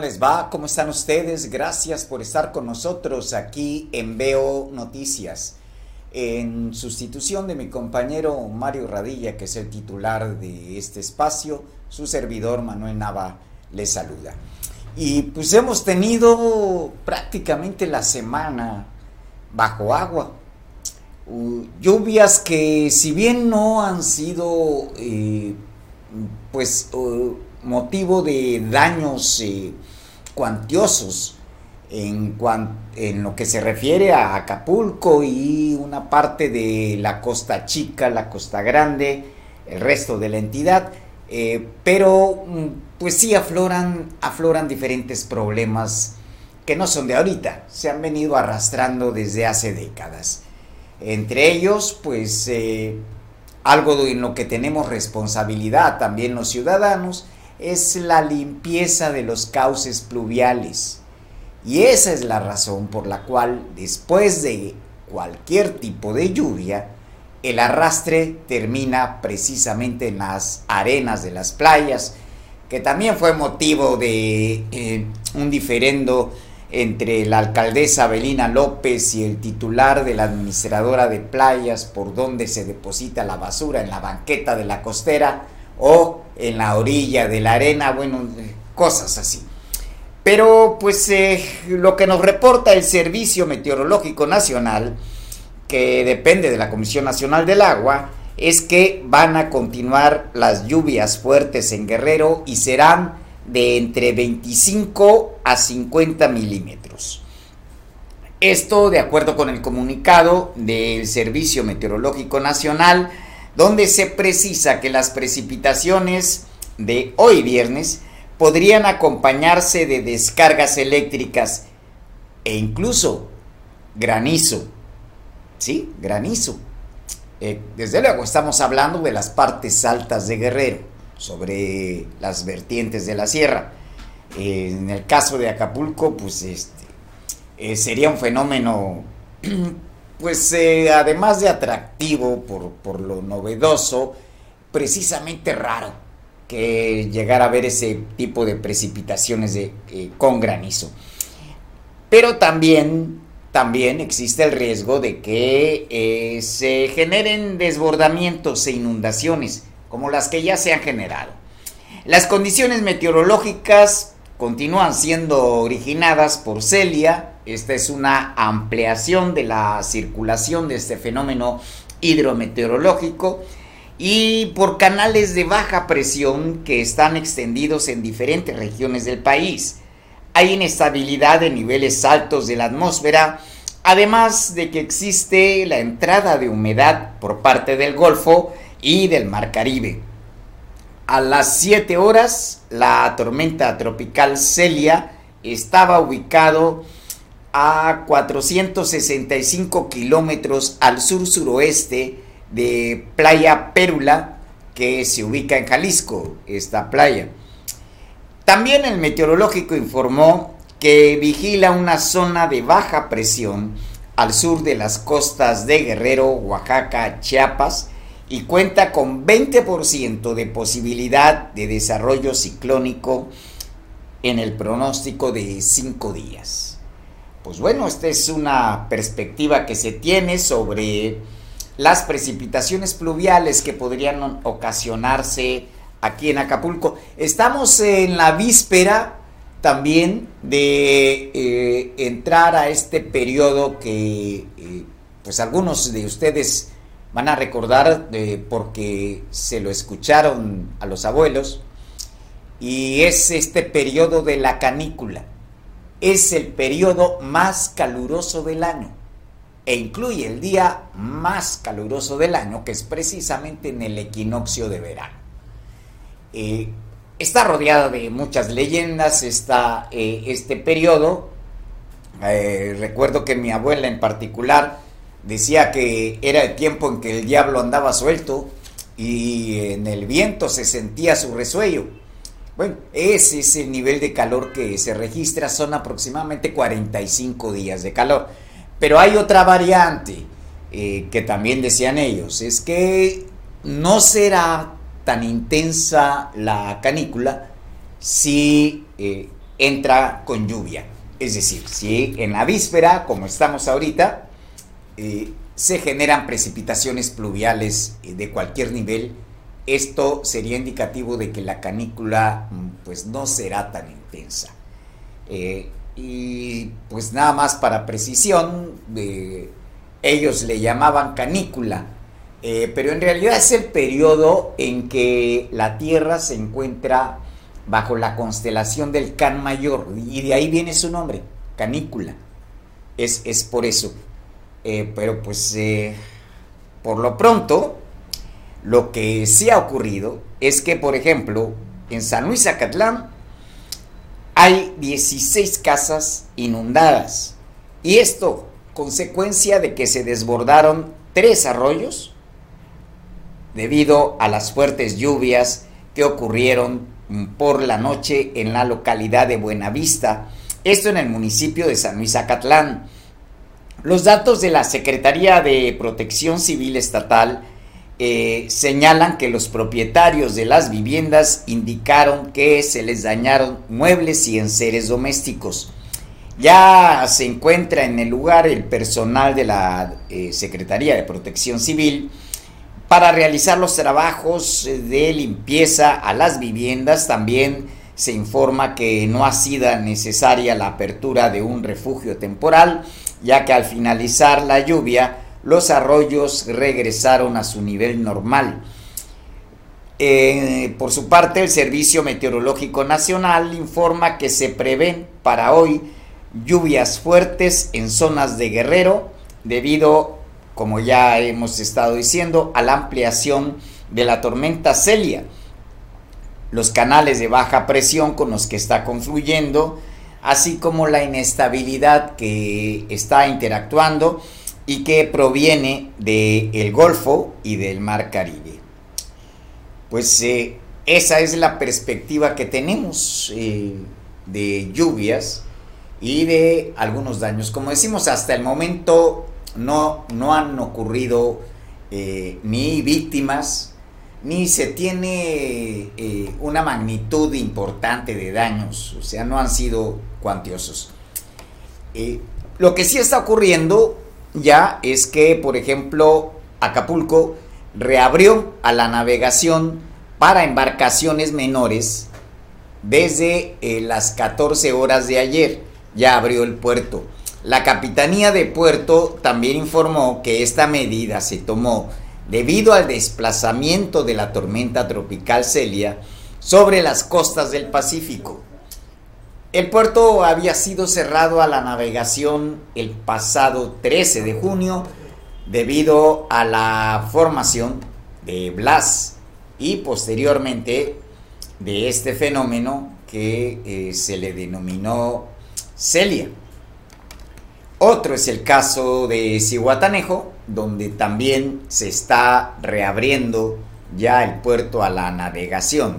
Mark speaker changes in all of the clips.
Speaker 1: ¿Cómo les va? ¿Cómo están ustedes? Gracias por estar con nosotros aquí en Veo Noticias. En sustitución de mi compañero Mario Radilla, que es el titular de este espacio, su servidor Manuel Nava les saluda. Y pues hemos tenido prácticamente la semana bajo agua. Lluvias que si bien no han sido eh, pues uh, motivo de daños eh, cuantiosos en, en lo que se refiere a Acapulco y una parte de la costa chica, la costa grande, el resto de la entidad, eh, pero mm, pues sí afloran, afloran diferentes problemas que no son de ahorita, se han venido arrastrando desde hace décadas. Entre ellos, pues eh, algo en lo que tenemos responsabilidad también los ciudadanos, es la limpieza de los cauces pluviales. Y esa es la razón por la cual después de cualquier tipo de lluvia, el arrastre termina precisamente en las arenas de las playas, que también fue motivo de eh, un diferendo entre la alcaldesa Belina López y el titular de la administradora de playas por donde se deposita la basura en la banqueta de la costera o en la orilla de la arena, bueno, cosas así. Pero pues eh, lo que nos reporta el Servicio Meteorológico Nacional, que depende de la Comisión Nacional del Agua, es que van a continuar las lluvias fuertes en Guerrero y serán de entre 25 a 50 milímetros. Esto de acuerdo con el comunicado del Servicio Meteorológico Nacional, donde se precisa que las precipitaciones de hoy viernes podrían acompañarse de descargas eléctricas e incluso granizo. ¿Sí? Granizo. Eh, desde luego estamos hablando de las partes altas de Guerrero, sobre las vertientes de la sierra. Eh, en el caso de Acapulco, pues este, eh, sería un fenómeno pues eh, además de atractivo por, lo novedoso, precisamente raro que llegar a ver ese tipo de precipitaciones eh, con granizo. Pero también, también existe el riesgo de que eh, se generen desbordamientos e inundaciones, como las que ya se han generado. Las condiciones meteorológicas continúan siendo originadas por Celia, esta es una ampliación de la circulación de este fenómeno hidrometeorológico y por canales de baja presión que están extendidos en diferentes regiones del país. Hay inestabilidad de niveles altos de la atmósfera, además de que existe la entrada de humedad por parte del Golfo y del Mar Caribe. A las 7 horas, la tormenta tropical Celia estaba ubicado a 465 kilómetros al sur-suroeste de Playa Pérula, que se ubica en Jalisco, esta playa. También el meteorológico informó que vigila una zona de baja presión al sur de las costas de Guerrero, Oaxaca, Chiapas y cuenta con 20% de posibilidad de desarrollo ciclónico en el pronóstico de 5 días pues bueno, esta es una perspectiva que se tiene sobre las precipitaciones pluviales que podrían ocasionarse aquí en Acapulco. Estamos en la víspera también de eh, entrar a este periodo que eh, pues algunos de ustedes van a recordar porque se lo escucharon a los abuelos y es este periodo de la canícula es el periodo más caluroso del año e incluye el día más caluroso del año, que es precisamente en el equinoccio de verano. Eh, está rodeada de muchas leyendas está, eh, este periodo. Eh, recuerdo que mi abuela en particular decía que era el tiempo en que el diablo andaba suelto y en el viento se sentía su resuello. Bueno, ese es el nivel de calor que se registra, son aproximadamente 45 días de calor. Pero hay otra variante eh, que también decían ellos, es que no será tan intensa la canícula si eh, entra con lluvia. Es decir, si en la víspera, como estamos ahorita, eh, se generan precipitaciones pluviales eh, de cualquier nivel, esto sería indicativo de que la canícula mm, pues no será tan intensa. Eh, y pues nada más para precisión, ellos le llamaban canícula, pero en realidad es el periodo en que la Tierra se encuentra bajo la constelación del Can Mayor, y de ahí viene su nombre, canícula. Es, es por eso. Eh, pero pues, eh, por lo pronto, lo que sí ha ocurrido es que, por ejemplo, en San Luis Acatlán hay 16 casas inundadas. Y esto, consecuencia de que se desbordaron tres arroyos debido a las fuertes lluvias que ocurrieron por la noche en la localidad de Buenavista, esto en el municipio de San Luis Acatlán. Los datos de la Secretaría de Protección Civil Estatal eh, señalan que los propietarios de las viviendas indicaron que se les dañaron muebles y enseres domésticos. Ya se encuentra en el lugar el personal de la eh, Secretaría de Protección Civil para realizar los trabajos de limpieza a las viviendas. También se informa que no ha sido necesaria la apertura de un refugio temporal, ya que al finalizar la lluvia los arroyos regresaron a su nivel normal. Eh, por su parte, el Servicio Meteorológico Nacional informa que se prevén para hoy lluvias fuertes en zonas de Guerrero debido como ya hemos estado diciendo, a la ampliación de la tormenta Celia. Los canales de baja presión con los que está confluyendo, así como la inestabilidad que está interactuando y que proviene del Golfo y del Mar Caribe. Pues eh, esa es la perspectiva que tenemos eh, de lluvias y de algunos daños. Como decimos, hasta el momento no, no han ocurrido eh, ni víctimas, ni se tiene una magnitud importante de daños, o sea, no han sido cuantiosos. Eh, lo que sí está ocurriendo ya es que, por ejemplo, Acapulco reabrió a la navegación para embarcaciones menores desde las 14 horas de ayer. Ya abrió el puerto. La Capitanía de Puerto también informó que esta medida se tomó debido al desplazamiento de la tormenta tropical Celia sobre las costas del Pacífico. El puerto había sido cerrado a la navegación el pasado 13 de junio debido a la formación de Blas y posteriormente de este fenómeno que eh, se le denominó Celia. Otro es el caso de Cihuatanejo, donde también se está reabriendo ya el puerto a la navegación.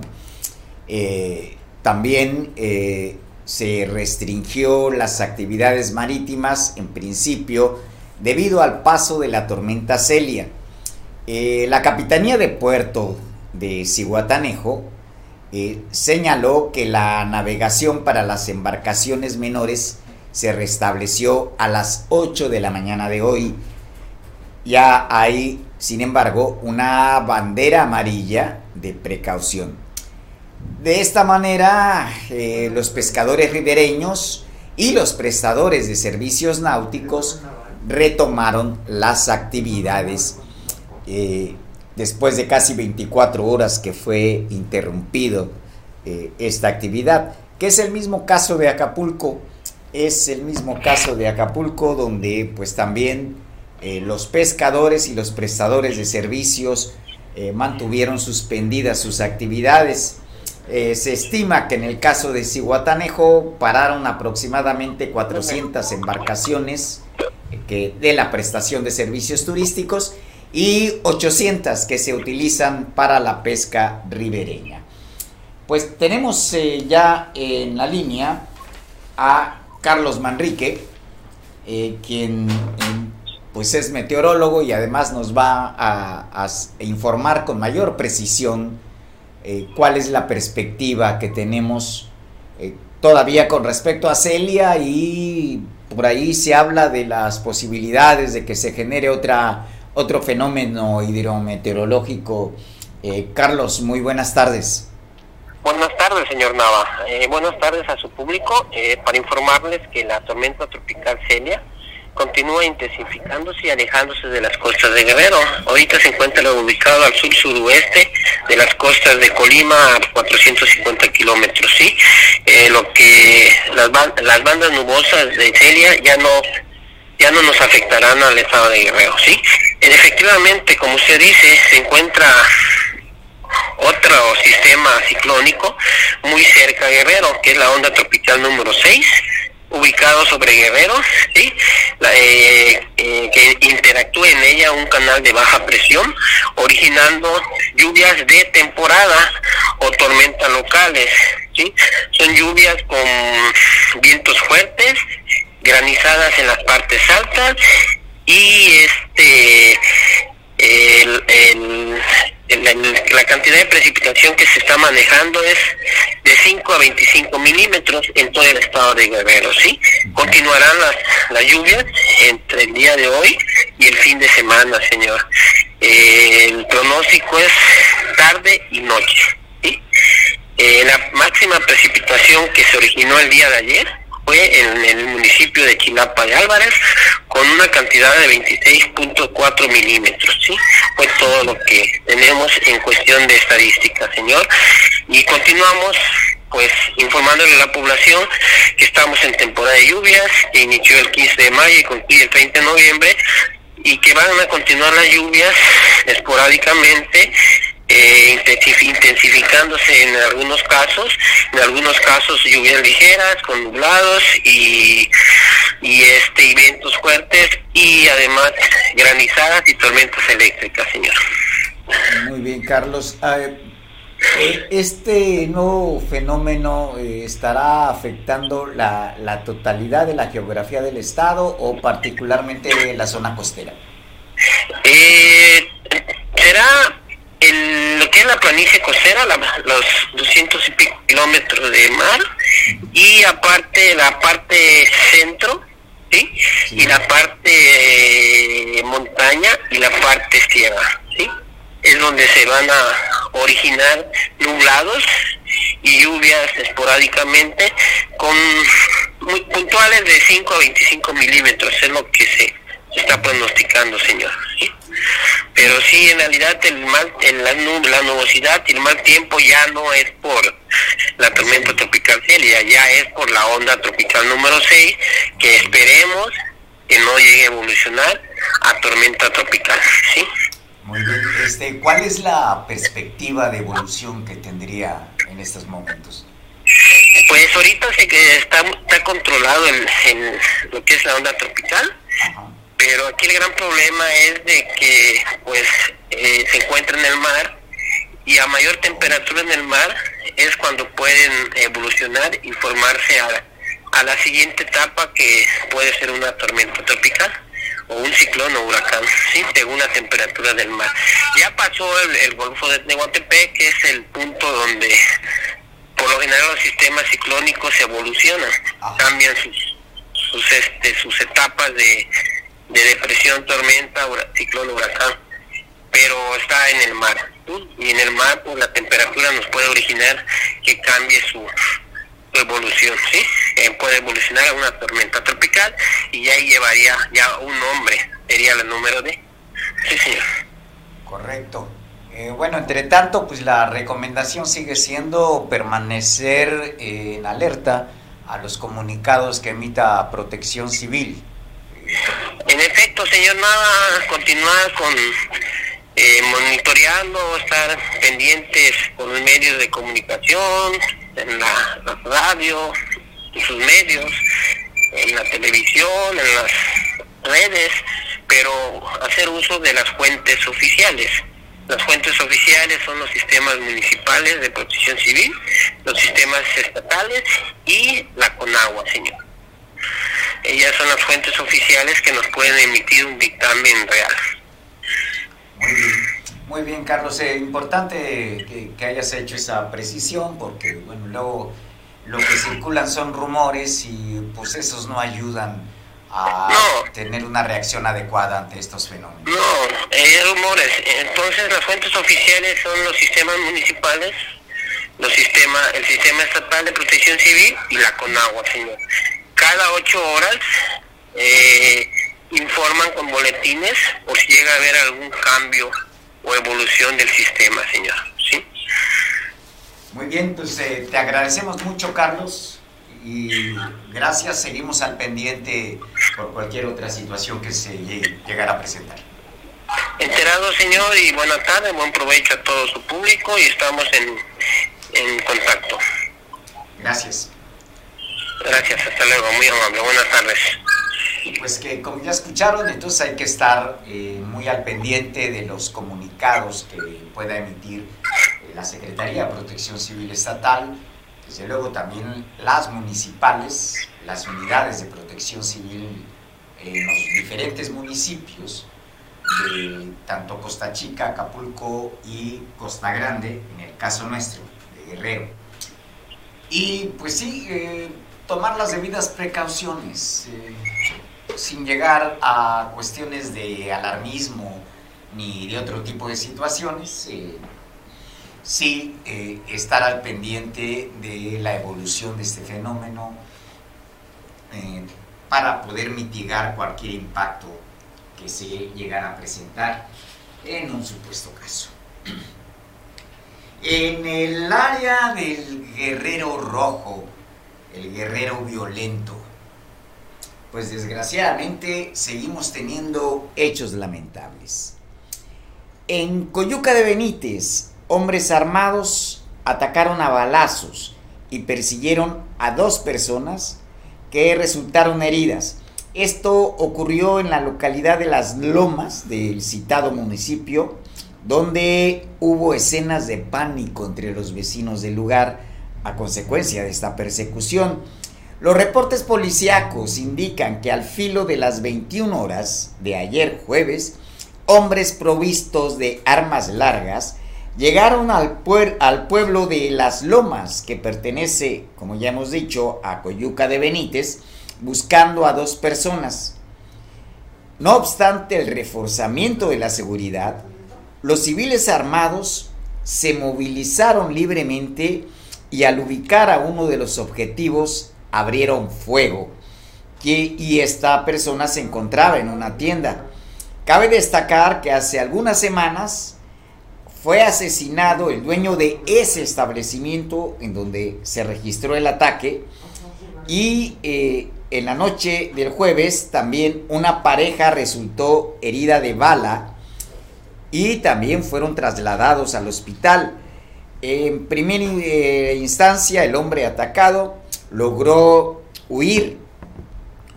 Speaker 1: Eh, también eh, se restringió las actividades marítimas en principio debido al paso de la tormenta Celia. Eh, la Capitanía de Puerto de Cihuatanejo señaló que la navegación para las embarcaciones menores se restableció a las 8 de la mañana de hoy. Ya hay, sin embargo, una bandera amarilla de precaución. De esta manera, eh, los pescadores ribereños y los prestadores de servicios náuticos retomaron las actividades eh, después de casi 24 horas que fue interrumpido eh, esta actividad, que es el mismo caso de Acapulco es el mismo caso de Acapulco, donde pues también los pescadores y los prestadores de servicios mantuvieron suspendidas sus actividades. Eh, se estima que en el caso de Cihuatanejo pararon aproximadamente 400 embarcaciones que, de la prestación de servicios turísticos y 800 que se utilizan para la pesca ribereña. Pues tenemos ya en la línea a Carlos Manrique, eh, quien pues es meteorólogo y además nos va a, informar con mayor precisión eh, cuál es la perspectiva que tenemos eh, todavía con respecto a Celia y por ahí se habla de las posibilidades de que se genere otra, otro fenómeno hidrometeorológico. Eh, Carlos, muy buenas tardes.
Speaker 2: Buenas tardes, señor Nava. Buenas tardes a su público. Para informarles que la tormenta tropical Celia continúa intensificándose y alejándose de las costas de Guerrero. Ahorita se encuentra ubicado al sur-suroeste de las costas de Colima a 450 kilómetros, ¿sí? Eh, lo que las, las bandas nubosas de Celia ya no ya no nos afectarán al estado de Guerrero, ¿sí? efectivamente, como usted dice, se encuentra otro sistema ciclónico muy cerca de Guerrero, que es la onda tropical número 6, ubicado sobre Guerrero, ¿sí? Eh, eh, que interactúa en ella un canal de baja presión, originando lluvias de temporada o tormentas locales. ¿sí? Son lluvias con vientos fuertes, granizadas en las partes altas y este el, la cantidad de precipitación que se está manejando es de 5 a 25 milímetros en todo el estado de Guerrero, ¿sí? Continuarán las, las lluvias entre el día de hoy y el fin de semana, señor. el pronóstico es tarde y noche. Eh, la máxima precipitación que se originó el día de ayer en el municipio de Quilapa de Álvarez con una cantidad de 26.4 milímetros, ¿sí? Fue todo lo que tenemos en cuestión de estadística, señor. Y continuamos pues informándole a la población que estamos en temporada de lluvias, que inició el 15 de mayo y concluye el 30 de noviembre, y que van a continuar las lluvias esporádicamente eh, intensificándose en algunos casos, en algunos casos lluvias ligeras, con nublados y, y este y vientos fuertes y además granizadas y tormentas eléctricas, señor.
Speaker 1: Muy bien, Carlos. Ah, eh, ¿Este nuevo fenómeno eh, estará afectando la, la totalidad de la geografía del estado o particularmente la zona costera?
Speaker 2: Eh, será el, lo que es la planicie costera, los 200 y pico kilómetros de mar, y aparte la parte centro, ¿sí? y la parte montaña y la parte sierra, ¿sí? es donde se van a originar nublados y lluvias esporádicamente con muy puntuales de 5 a 25 milímetros, es lo que se, está pronosticando, señor. ¿sí? Pero sí, en realidad el mal, el, la, la, nubosidad y el mal tiempo ya no es por la tormenta tropical Celia, ya es por la onda tropical número 6, que esperemos que no llegue a evolucionar a tormenta tropical, ¿sí?
Speaker 1: Muy bien. Este, ¿Cuál es la perspectiva de evolución que tendría en estos momentos?
Speaker 2: Pues ahorita se que está, está controlado el, el, lo que es la onda tropical. Ajá pero aquí el gran problema es de que pues eh, se encuentra en el mar y a mayor temperatura en el mar es cuando pueden evolucionar y formarse a, a la siguiente etapa que puede ser una tormenta tropical o un ciclón o huracán, sí, según la temperatura del mar. Ya pasó el, Golfo de Tehuantepec, que es el punto donde por lo general los sistemas ciclónicos evolucionan, cambian sus sus este sus etapas de de depresión, tormenta, ciclón, huracán, pero está en el mar. Y en el mar, pues la temperatura nos puede originar que cambie su, evolución, ¿sí? Eh, puede evolucionar a una tormenta tropical y ya llevaría ya un nombre, sería el número de. Sí, señor.
Speaker 1: Correcto. Eh, bueno, entre tanto, pues la recomendación sigue siendo permanecer en alerta a los comunicados que emita Protección Civil.
Speaker 2: En efecto, señor Nava, continuar con eh, monitoreando, estar pendientes con los medios de comunicación, en la, radio, en sus medios, en la televisión, en las redes, pero hacer uso de las fuentes oficiales. Las fuentes oficiales son los sistemas municipales de protección civil, los sistemas estatales y la CONAGUA, señor ellas son las fuentes oficiales que nos pueden emitir un dictamen real.
Speaker 1: Muy bien, muy bien Carlos, es eh, importante que, hayas hecho esa precisión porque bueno, luego lo que circulan son rumores y pues esos no ayudan a tener una reacción adecuada ante estos fenómenos.
Speaker 2: No, hay rumores. Entonces las fuentes oficiales son los sistemas municipales, los sistemas, el sistema estatal de protección civil y la CONAGUA, señor. Cada ocho horas eh, informan con boletines por si llega a haber algún cambio o evolución del sistema, señor. ¿sí?
Speaker 1: Muy bien, pues eh, te agradecemos mucho, Carlos, y gracias. Seguimos al pendiente por cualquier otra situación que se llegara a presentar.
Speaker 2: Enterado, señor, y buenas tardes, buen provecho a todo su público y estamos en, en contacto.
Speaker 1: Gracias.
Speaker 2: Gracias, hasta luego, muy amable, buenas tardes.
Speaker 1: Pues que como ya escucharon, entonces hay que estar eh, muy al pendiente de los comunicados que pueda emitir eh, la Secretaría de Protección Civil Estatal, desde luego también las municipales, las unidades de protección civil en los diferentes municipios de tanto Costa Chica, Acapulco y Costa Grande, en el caso nuestro, de Guerrero. Y pues sí, eh, tomar las debidas precauciones sin llegar a cuestiones de alarmismo ni de otro tipo de situaciones, eh, sí eh, estar al pendiente de la evolución de este fenómeno eh, para poder mitigar cualquier impacto que se llegara a presentar en un supuesto caso. En el área del guerrero rojo, el guerrero violento, pues desgraciadamente seguimos teniendo hechos lamentables. En Coyuca de Benítez, hombres armados atacaron a balazos y persiguieron a dos personas que resultaron heridas. Esto ocurrió en la localidad de Las Lomas del citado municipio, donde hubo escenas de pánico entre los vecinos del lugar a consecuencia de esta persecución. Los reportes policíacos indican que al filo de las 21 horas de ayer jueves, hombres provistos de armas largas llegaron al, al, pueblo de Las Lomas, que pertenece, como ya hemos dicho, a Coyuca de Benítez, buscando a dos personas. No obstante el reforzamiento de la seguridad, los civiles armados se movilizaron libremente y al ubicar a uno de los objetivos abrieron fuego y esta persona se encontraba en una tienda. Cabe destacar que hace algunas semanas fue asesinado el dueño de ese establecimiento en donde se registró el ataque y eh, en la noche del jueves también una pareja resultó herida de bala y también fueron trasladados al hospital. En primera eh, instancia el hombre atacado logró huir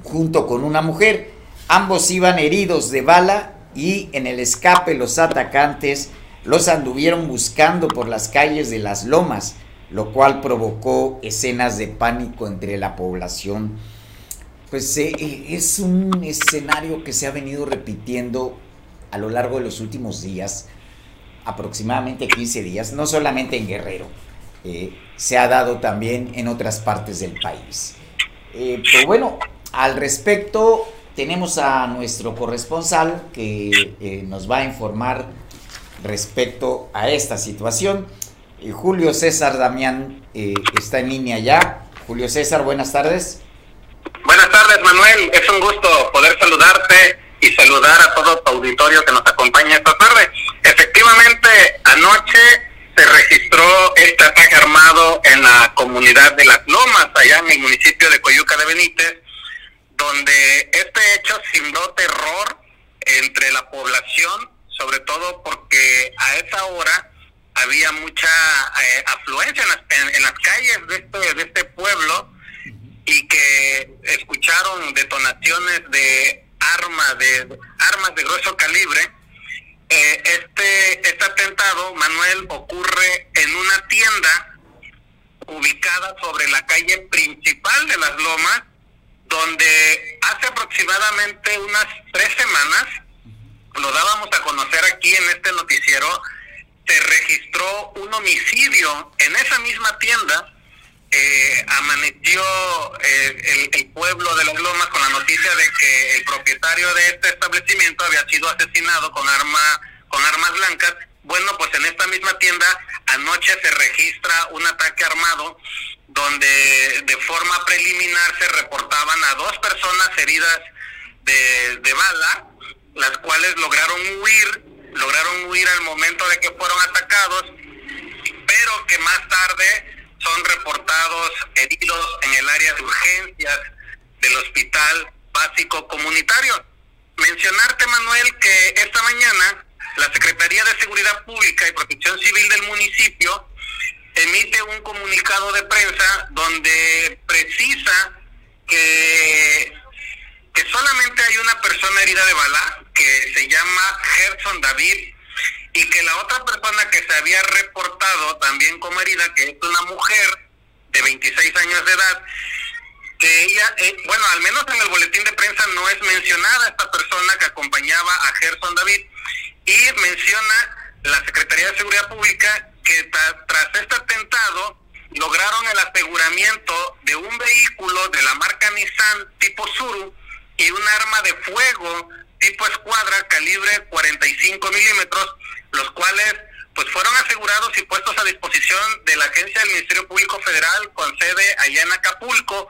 Speaker 1: junto con una mujer. Ambos iban heridos de bala y en el escape los atacantes los anduvieron buscando por las calles de las lomas, lo cual provocó escenas de pánico entre la población. Pues eh, eh, es un escenario que se ha venido repitiendo a lo largo de los últimos días, aproximadamente 15 días, no solamente en Guerrero, eh, se ha dado también en otras partes del país. Eh, pero bueno, al respecto tenemos a nuestro corresponsal que eh, nos va a informar respecto a esta situación. Julio César Damián está en línea ya. Julio César, buenas tardes.
Speaker 3: Buenas tardes, Manuel. Es un gusto poder saludarte y saludar a todo tu auditorio que nos acompaña esta tarde. Efectivamente, anoche se registró este ataque armado en la comunidad de Las Lomas, allá en el municipio de Coyuca de Benítez, donde este hecho simbró terror entre la población, sobre todo porque a esa hora había mucha eh, afluencia en las, en, las calles de este, de este pueblo y que escucharon detonaciones de armas de armas de grueso calibre eh, este, este atentado, Manuel, ocurre en una tienda ubicada sobre la calle principal de Las Lomas, donde hace aproximadamente unas tres semanas, lo dábamos a conocer aquí en este noticiero, se registró un homicidio en esa misma tienda eh, amaneció eh, el, pueblo de Las Lomas con la noticia de que el propietario de este establecimiento había con arma con armas blancas. Bueno, pues en esta misma tienda anoche se registra un ataque armado donde de forma preliminar se reportaban a dos personas heridas de bala, las cuales lograron huir, lograron huir al momento de que fueron atacados, pero que más tarde son reportados heridos en el área de urgencias del Hospital Básico Comunitario. Mencionarte, Manuel, que esta mañana la Secretaría de Seguridad Pública y Protección Civil del municipio emite un comunicado de prensa donde precisa que, que solamente hay una persona herida de bala que se llama Gerson David y que la otra persona que se había reportado también como herida, que es una mujer de 26 años de edad, que ella, eh, bueno, al menos en el boletín de prensa no es mencionada esta persona que acompañaba a Gerson David y menciona la Secretaría de Seguridad Pública que tras este atentado lograron el aseguramiento de un vehículo de la marca Nissan tipo Suru y un arma de fuego tipo escuadra calibre 45 milímetros los cuales pues fueron asegurados y puestos a disposición de la agencia del Ministerio Público Federal con sede allá en Acapulco,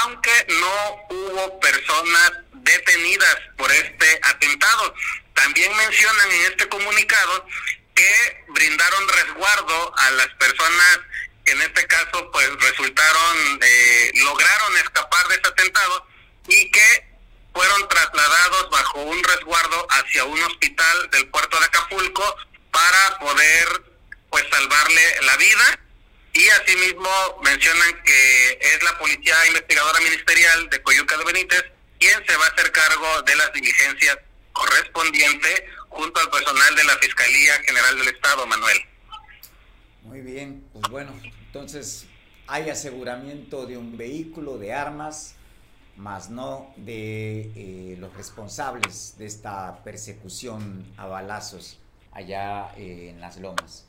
Speaker 3: aunque no hubo personas detenidas por este atentado. También mencionan en este comunicado que brindaron resguardo a las personas que en este caso pues resultaron, eh, lograron escapar de este atentado y que fueron trasladados bajo un resguardo hacia un hospital del puerto de Acapulco para poder pues salvarle la vida y asimismo mencionan que es la policía investigadora ministerial de Coyuca de Benítez quien se va a hacer cargo de las diligencias correspondientes junto al personal de la Fiscalía General del Estado, Manuel.
Speaker 1: Muy bien, pues bueno, entonces hay aseguramiento de un vehículo de armas más no de eh, los responsables de esta persecución a balazos allá eh, en las lomas.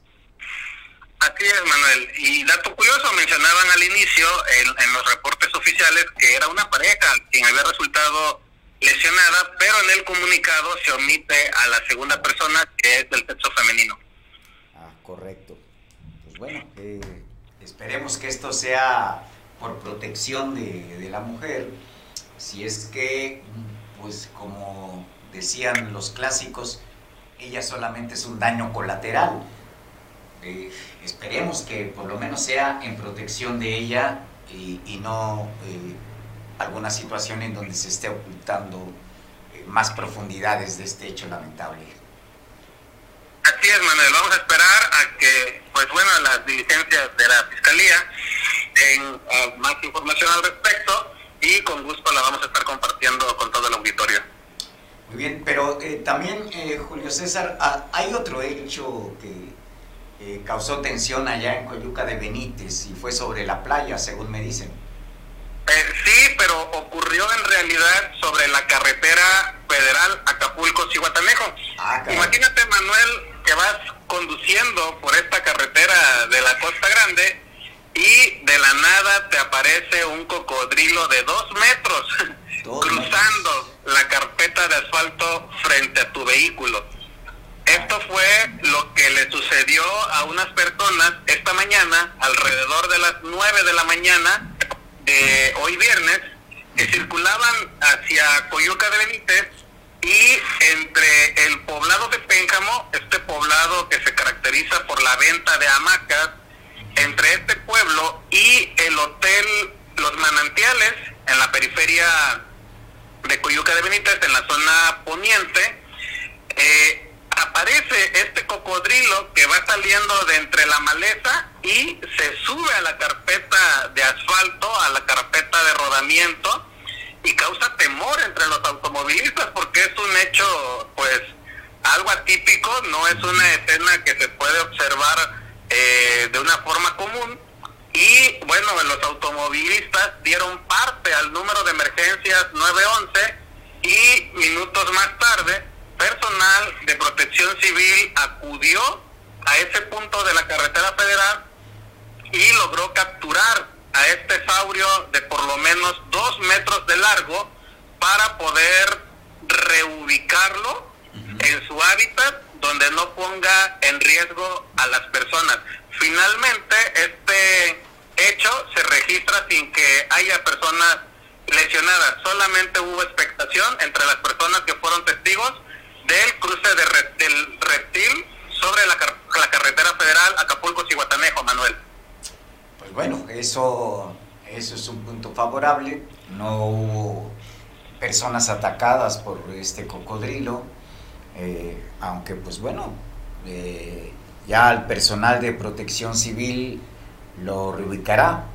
Speaker 3: Así es, Manuel. Y dato curioso, mencionaban al inicio en, los reportes oficiales que era una pareja quien había resultado lesionada, pero en el comunicado se omite a la segunda persona que es del sexo femenino.
Speaker 1: Ah, correcto. Pues bueno, eh, esperemos que esto sea por protección de, de la mujer si es que, pues como decían los clásicos, ella solamente es un daño colateral. Eh, esperemos que por lo menos sea en protección de ella y, no eh, alguna situación en donde se esté ocultando eh, más profundidades de este hecho lamentable.
Speaker 3: Así es, Manuel. Vamos a esperar a que, pues bueno, las diligencias de la Fiscalía den más información al respecto y con gusto la vamos a estar compartiendo con todo el auditorio.
Speaker 1: Muy bien, pero eh, también, eh, Julio César, ah, hay otro hecho que eh, causó tensión allá en Coyuca de Benítez y fue sobre la playa, según me dicen.
Speaker 3: sí, pero ocurrió en realidad sobre la carretera federal Acapulco-Cihuatanejo. Ah, Imagínate, Manuel, que vas conduciendo por esta carretera de la Costa Grande y de la nada te aparece un cocodrilo de dos metros cruzando la carpeta de asfalto frente a tu vehículo. Esto fue lo que le sucedió a unas personas esta mañana, alrededor de las nueve de la mañana de hoy viernes, que circulaban hacia Coyuca de Benítez y entre el poblado de Pénjamo, este poblado que se caracteriza por la venta de hamacas, entre este pueblo y el hotel Los Manantiales, en la periferia de Coyuca de Benítez, en la zona poniente, eh, aparece este cocodrilo que va saliendo de entre la maleza y se sube a la carpeta de asfalto, a la carpeta de rodamiento y causa temor entre los automovilistas porque es un hecho pues algo atípico, no es una escena que se puede observar eh, de una forma común. Y bueno, los automovilistas dieron parte al número de emergencias 911 y minutos más tarde, personal de protección civil acudió a ese punto de la carretera federal y logró capturar a este saurio de por lo menos dos metros de largo para poder reubicarlo en su hábitat donde no ponga en riesgo a las personas. Finalmente, este hecho se registra sin que haya personas lesionadas. Solamente hubo expectación entre las personas que fueron testigos del cruce de del reptil sobre la, la carretera federal Acapulco-Cihuatanejo, Manuel.
Speaker 1: Pues bueno, eso, eso es un punto favorable. No hubo personas atacadas por este cocodrilo, eh, aunque pues bueno, eh, ya el personal de protección civil lo reubicará,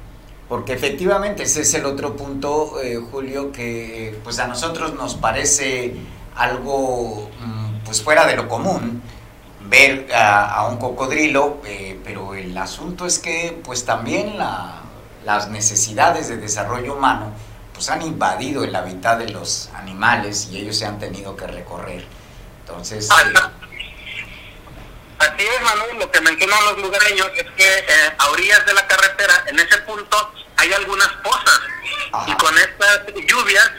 Speaker 1: porque efectivamente ese es el otro punto, eh, Julio, que pues a nosotros nos parece algo mm, pues fuera de lo común ver a, un cocodrilo, pero el asunto es que pues también las necesidades de desarrollo humano pues han invadido el hábitat de los animales y ellos se han tenido que recorrer. Entonces...
Speaker 3: Eh, Así es, Manuel, lo que mencionan los lugareños es que eh, a orillas de la carretera, en ese punto, hay algunas pozas. Y con estas lluvias,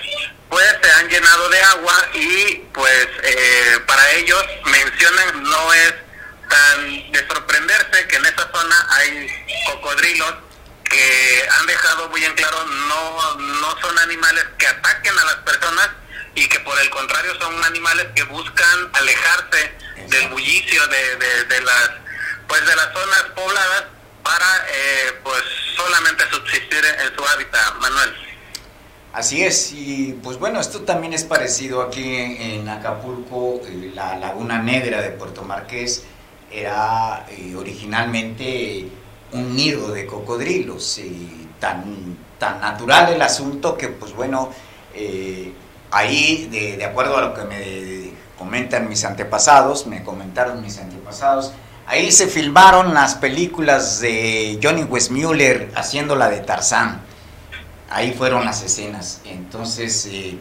Speaker 3: pues se han llenado de agua y pues eh, para ellos mencionan no es tan de sorprenderse que en esa zona hay cocodrilos que han dejado muy en claro no, no son animales que ataquen a las personas y que por el contrario son animales que buscan alejarse del bullicio de, de, las pues de las zonas pobladas para eh, pues solamente subsistir en su hábitat Manuel.
Speaker 1: Así es, y pues bueno, esto también es parecido aquí en, Acapulco, eh, la Laguna Negra de Puerto Marqués era eh, originalmente un nido de cocodrilos y tan, tan natural el asunto que pues bueno, eh, ahí de, acuerdo a lo que me comentan mis antepasados, me comentaron mis antepasados, ahí se filmaron las películas de Johnny Westmuller haciendo la de Tarzán, ahí fueron las escenas, entonces... Eh,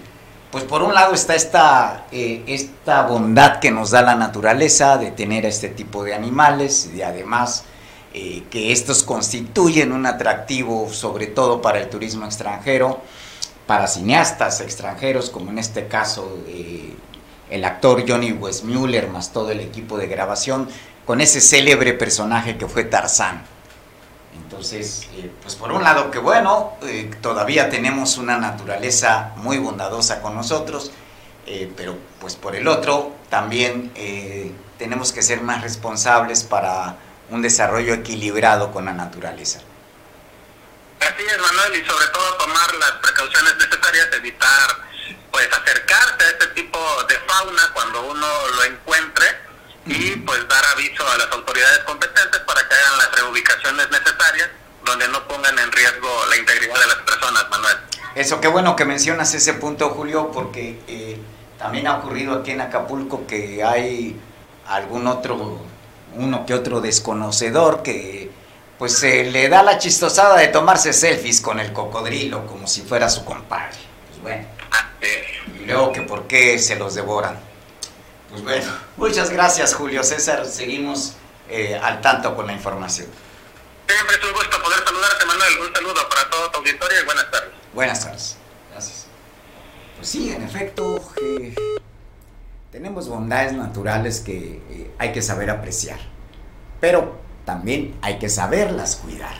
Speaker 1: pues por un lado está esta, eh, esta bondad que nos da la naturaleza de tener a este tipo de animales y además eh, que estos constituyen un atractivo sobre todo para el turismo extranjero, para cineastas extranjeros, como en este caso eh, el actor Johnny Westmuller, más todo el equipo de grabación, con ese célebre personaje que fue Tarzán. Entonces, eh, pues por un lado que bueno, todavía tenemos una naturaleza muy bondadosa con nosotros, pero pues por el otro también tenemos que ser más responsables para un desarrollo equilibrado con la naturaleza.
Speaker 3: Así es, Manuel, y sobre todo tomar las precauciones necesarias, evitar pues acercarse a este tipo de fauna cuando uno lo encuentre y pues dar aviso a las autoridades competentes para que hagan las reubicaciones necesarias donde no pongan en riesgo la integridad de las personas, Manuel.
Speaker 1: Eso, qué bueno que mencionas ese punto, Julio, porque eh, también ha ocurrido aquí en Acapulco que hay algún otro uno que otro desconocedor que pues se le da la chistosada de tomarse selfies con el cocodrilo como si fuera su compadre. Pues bueno, y luego que por qué se los devoran. Pues bueno, muchas gracias Julio César, seguimos eh, al tanto con la información.
Speaker 3: Siempre es un gusto poder saludarte Manuel, un saludo para todo tu auditorio y buenas tardes.
Speaker 1: Buenas tardes, gracias. Pues sí, en efecto, eh, tenemos bondades naturales que eh, hay que saber apreciar, pero también hay que saberlas cuidar.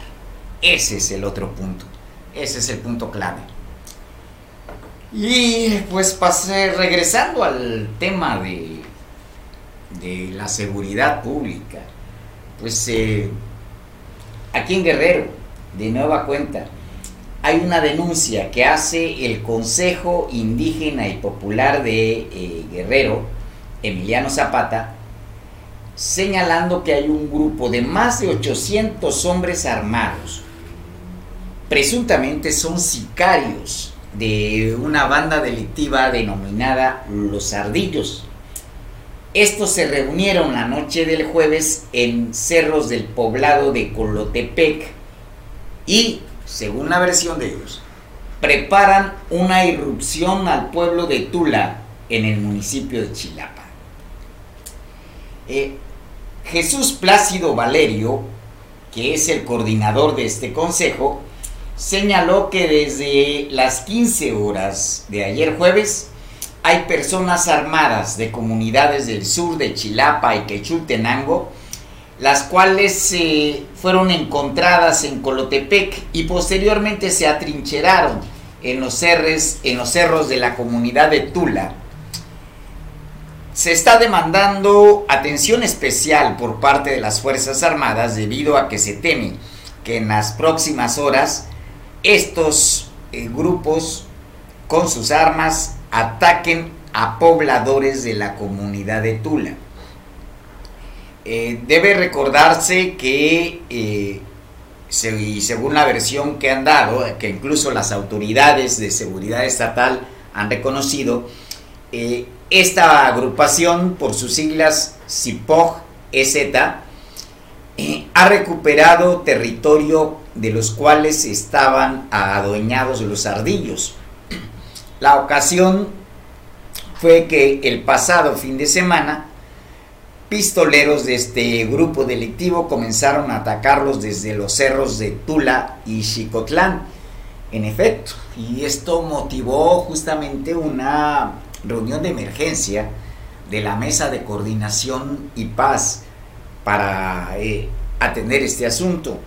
Speaker 1: Ese es el otro punto, ese es el punto clave. Y pues pasé regresando al tema de, de la seguridad pública, pues eh, aquí en Guerrero, de nueva cuenta, hay una denuncia que hace el Consejo Indígena y Popular de eh, Guerrero, Emiliano Zapata, señalando que hay un grupo de más de 800 hombres armados. Presuntamente son sicarios de una banda delictiva denominada Los Ardillos. Estos se reunieron la noche del jueves en cerros del poblado de Colotepec y según la versión de ellos, preparan una irrupción al pueblo de Tula en el municipio de Chilapa. Eh, Jesús Plácido Valerio, que es el coordinador de este consejo, señaló que desde las 15 horas de ayer jueves hay personas armadas de comunidades del sur de Chilapa y Quechultenango, las cuales eh, fueron encontradas en Colotepec y posteriormente se atrincheraron en los, en los cerros de la comunidad de Tula. Se está demandando atención especial por parte de las Fuerzas Armadas debido a que se teme que en las próximas horas estos eh, grupos con sus armas ataquen a pobladores de la comunidad de Tula. Eh, debe recordarse que, eh, según la versión que han dado, que incluso las autoridades de seguridad estatal han reconocido, eh, esta agrupación, por sus siglas CIPOG-EZ, ha recuperado territorio de los cuales estaban adueñados los ardillos. La ocasión fue que el pasado fin de semana, pistoleros de este grupo delictivo comenzaron a atacarlos desde los cerros de Tula y Chicotlán. En efecto, y esto motivó justamente una reunión de emergencia de la Mesa de Coordinación y Paz para eh, atender este asunto.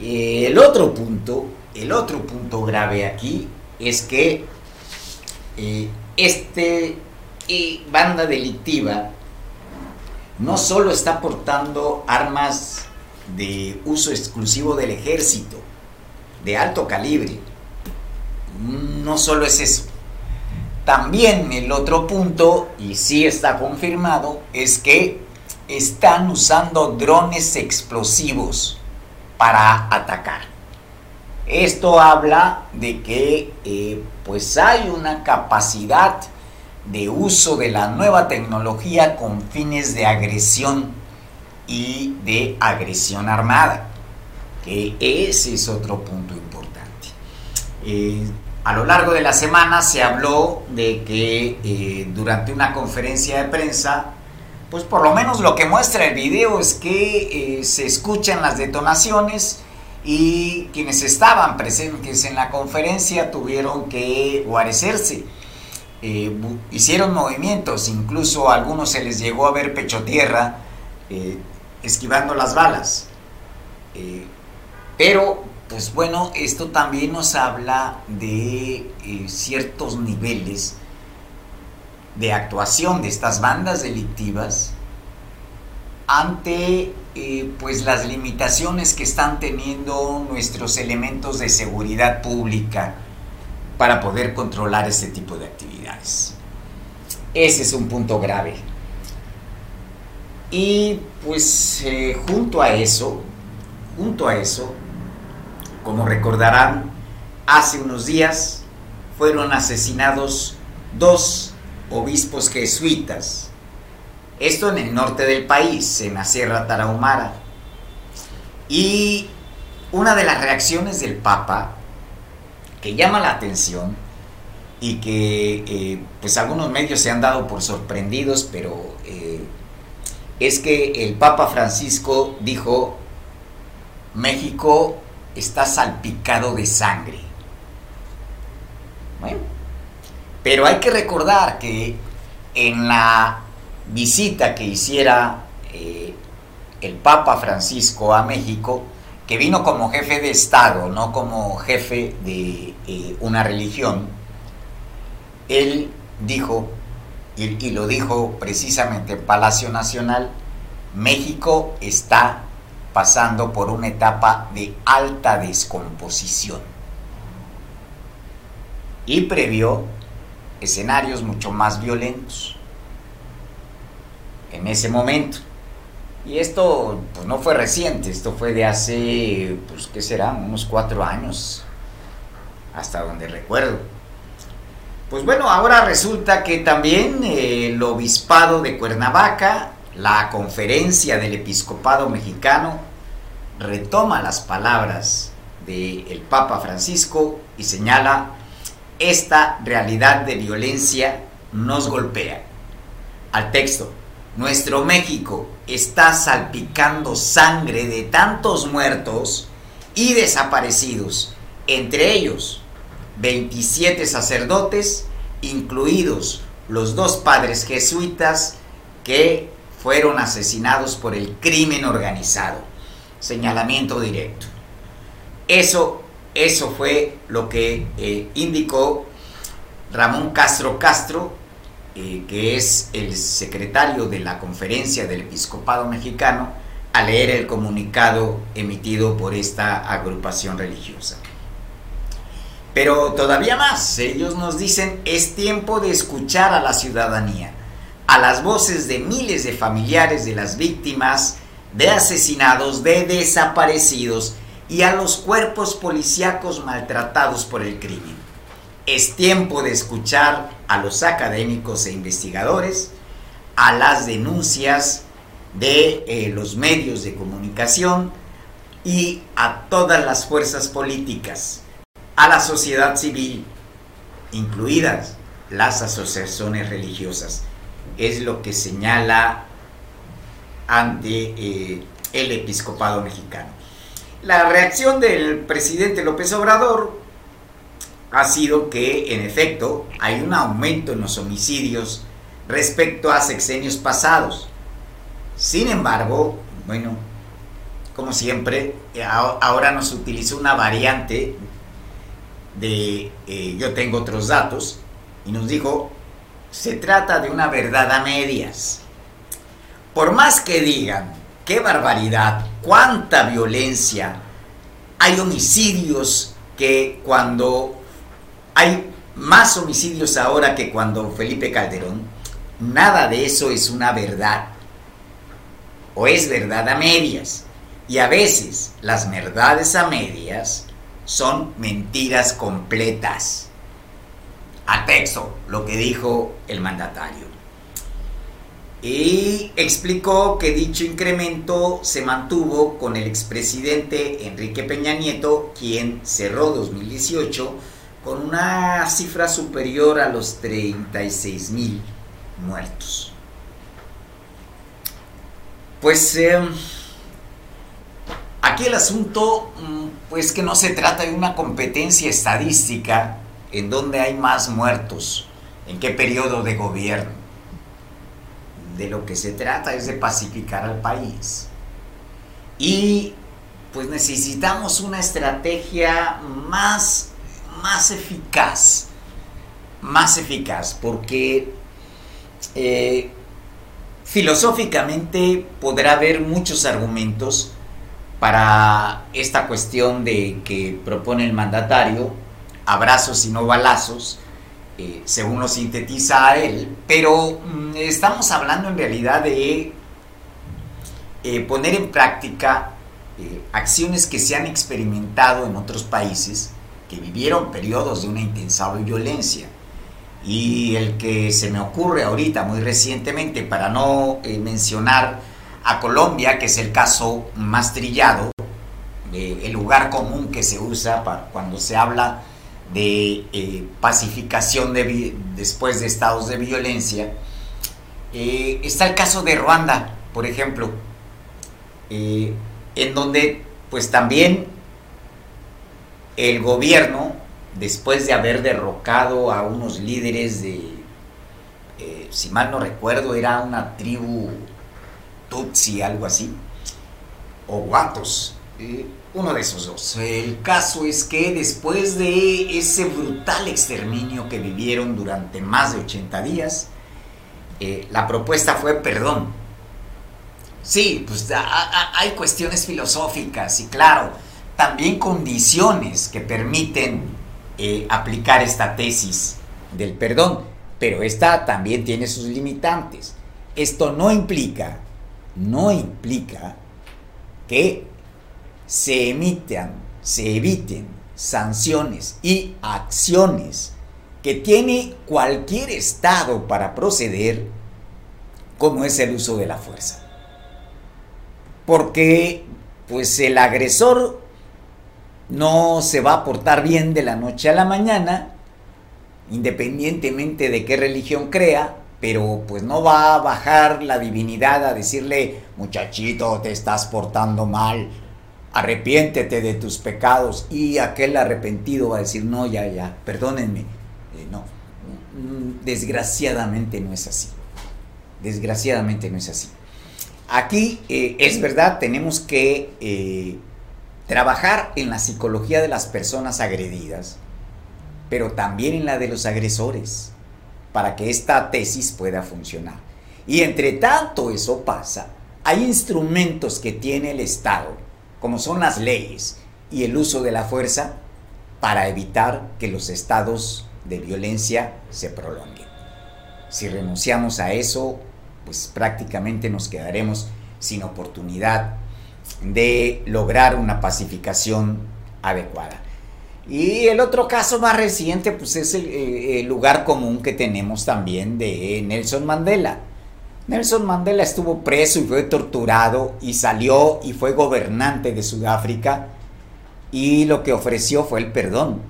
Speaker 1: el otro punto, el otro punto grave aquí es que eh, este banda delictiva no solo está portando armas de uso exclusivo del ejército, de alto calibre, no solo es eso. También el otro punto, y sí está confirmado, es que están usando drones explosivos para atacar. Esto habla de que eh, pues hay una capacidad de uso de la nueva tecnología con fines de agresión y de agresión armada, que ese es otro punto importante. Eh, a lo largo de la semana se habló de que eh, durante una conferencia de prensa, pues por lo menos lo que muestra el video es que se escuchan las detonaciones, y quienes estaban presentes en la conferencia tuvieron que guarecerse. Eh, hicieron movimientos, incluso a algunos se les llegó a ver pecho tierra eh, esquivando las balas. Eh, pero, pues bueno, esto también nos habla de ciertos niveles de actuación de estas bandas delictivas ante eh, pues las limitaciones que están teniendo nuestros elementos de seguridad pública para poder controlar este tipo de actividades. Ese es un punto grave. Y pues eh, junto a eso, junto a eso, como recordarán, hace unos días fueron asesinados dos obispos jesuitas esto en el norte del país, en la Sierra Tarahumara. Y una de las reacciones del Papa que llama la atención y que eh, pues algunos medios se han dado por sorprendidos, pero eh, es que el Papa Francisco dijo, México está salpicado de sangre. Bueno, pero hay que recordar que en la visita que hiciera eh, el Papa Francisco a México, que vino como jefe de Estado, no como jefe de eh, una religión, él dijo, y, y lo dijo precisamente en Palacio Nacional, México está pasando por una etapa de alta descomposición. Y previó escenarios mucho más violentos en ese momento. Y esto pues, no fue reciente, esto fue de hace, pues, ¿qué será? Unos cuatro años, hasta donde recuerdo. Pues bueno, ahora resulta que también eh, el obispado de Cuernavaca, la conferencia del episcopado mexicano, retoma las palabras del Papa Francisco y señala, esta realidad de violencia nos golpea. Al texto, nuestro México está salpicando sangre de tantos muertos y desaparecidos entre ellos 27 sacerdotes, incluidos los dos padres jesuitas que fueron asesinados por el crimen organizado. Señalamiento directo. Eso, eso fue lo que eh, indicó Ramón Castro Castro, eh, que es el secretario de la Conferencia del Episcopado Mexicano, a leer el comunicado emitido por esta agrupación religiosa. Pero todavía más, ellos nos dicen, es tiempo de escuchar a la ciudadanía, a las voces de miles de familiares de las víctimas, de asesinados, de desaparecidos y a los cuerpos policíacos maltratados por el crimen. Es tiempo de escuchar a los académicos e investigadores, a las denuncias de eh, los medios de comunicación y a todas las fuerzas políticas, a la sociedad civil, incluidas las asociaciones religiosas. Es lo que señala ante eh, el episcopado mexicano. La reacción del presidente López Obrador ha sido que, en efecto, hay un aumento en los homicidios respecto a sexenios pasados. Sin embargo, bueno, como siempre, ahora nos utiliza una variante de eh, yo tengo otros datos y nos dijo, se trata de una verdad a medias. Por más que digan, qué barbaridad, cuánta violencia, hay homicidios que cuando hay más homicidios ahora que cuando Felipe Calderón. Nada de eso es una verdad. O es verdad a medias. Y a veces las verdades a medias son mentiras completas. A texto, lo que dijo el mandatario. Y explicó que dicho incremento se mantuvo con el expresidente Enrique Peña Nieto, quien cerró 2018 con una cifra superior a los 36 mil muertos. Pues em, aquí el asunto, mm, pues que no se trata de una competencia estadística en donde hay más muertos, en qué periodo de gobierno. De lo que se trata es de pacificar al país. Y pues necesitamos una estrategia más más eficaz, más eficaz, porque eh, filosóficamente podrá haber muchos argumentos para esta cuestión de que propone el mandatario, abrazos y no balazos, eh, según lo sintetiza él, pero mm, estamos hablando en realidad de eh, poner en práctica acciones que se han experimentado en otros países que vivieron periodos de una intensa violencia. Y el que se me ocurre ahorita muy recientemente, para no eh, mencionar a Colombia, que es el caso más trillado, eh, el lugar común que se usa para cuando se habla de eh, pacificación de, después de estados de violencia, está el caso de Ruanda, por ejemplo, en donde pues también el gobierno, después de haber derrocado a unos líderes de, eh, si mal no recuerdo, era una tribu Tutsi, algo así, o Guatos, eh, uno de esos dos. El caso es que después de ese brutal exterminio que vivieron durante más de 80 días, eh, la propuesta fue perdón. Sí, pues hay cuestiones filosóficas y claro, también condiciones que permiten eh, aplicar esta tesis del perdón, pero esta también tiene sus limitantes. Esto no implica, no implica que se emitan, se eviten sanciones y acciones que tiene cualquier Estado para proceder, como es el uso de la fuerza. Porque pues el agresor no se va a portar bien de la noche a la mañana, independientemente de qué religión crea, pero pues no va a bajar la divinidad a decirle, muchachito, te estás portando mal. Arrepiéntete de tus pecados y aquel arrepentido va a decir, no, ya, ya, perdónenme. Eh, no, mm, desgraciadamente no es así. Desgraciadamente no es así. Aquí eh, es verdad, tenemos que eh, trabajar en la psicología de las personas agredidas, pero también en la de los agresores, para que esta tesis pueda funcionar. Y entre tanto eso pasa, hay instrumentos que tiene el Estado, como son las leyes y el uso de la fuerza, para evitar que los estados de violencia se prolonguen. Si renunciamos a eso, pues prácticamente nos quedaremos sin oportunidad de lograr una pacificación adecuada. Y el otro caso más reciente, pues es el, eh, lugar común que tenemos también de Nelson Mandela. Nelson Mandela estuvo preso y fue torturado y salió y fue gobernante de Sudáfrica y lo que ofreció fue el perdón.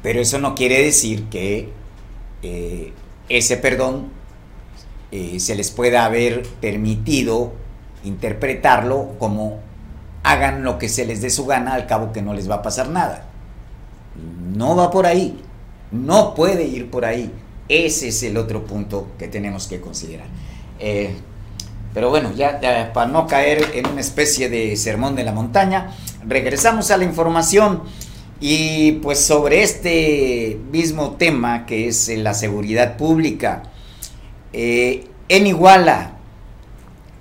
Speaker 1: Pero eso no quiere decir que eh, ese perdón eh, se les pueda haber permitido interpretarlo como hagan lo que se les dé su gana, al cabo que no les va a pasar nada. No va por ahí, no puede ir por ahí. Ese es el otro punto que tenemos que considerar. Eh, pero bueno, ya, para no caer en una especie de sermón de la montaña, regresamos a la información y pues sobre este mismo tema que es la seguridad pública. Eh, en Iguala,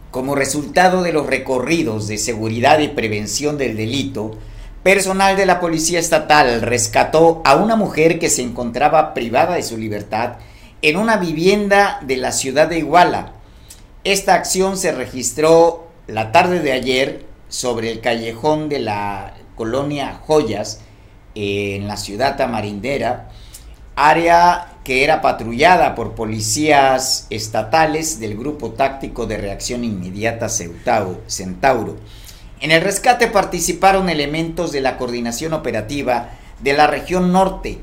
Speaker 1: como resultado de los recorridos de seguridad y prevención del delito, personal de la Policía Estatal rescató a una mujer que se encontraba privada de su libertad en una vivienda de la ciudad de Iguala. Esta acción se registró la tarde de ayer sobre el callejón de la colonia Joyas en la ciudad tamarindera, área que era patrullada por policías estatales del Grupo Táctico de Reacción Inmediata Centauro. En el rescate participaron elementos de la coordinación operativa de la región norte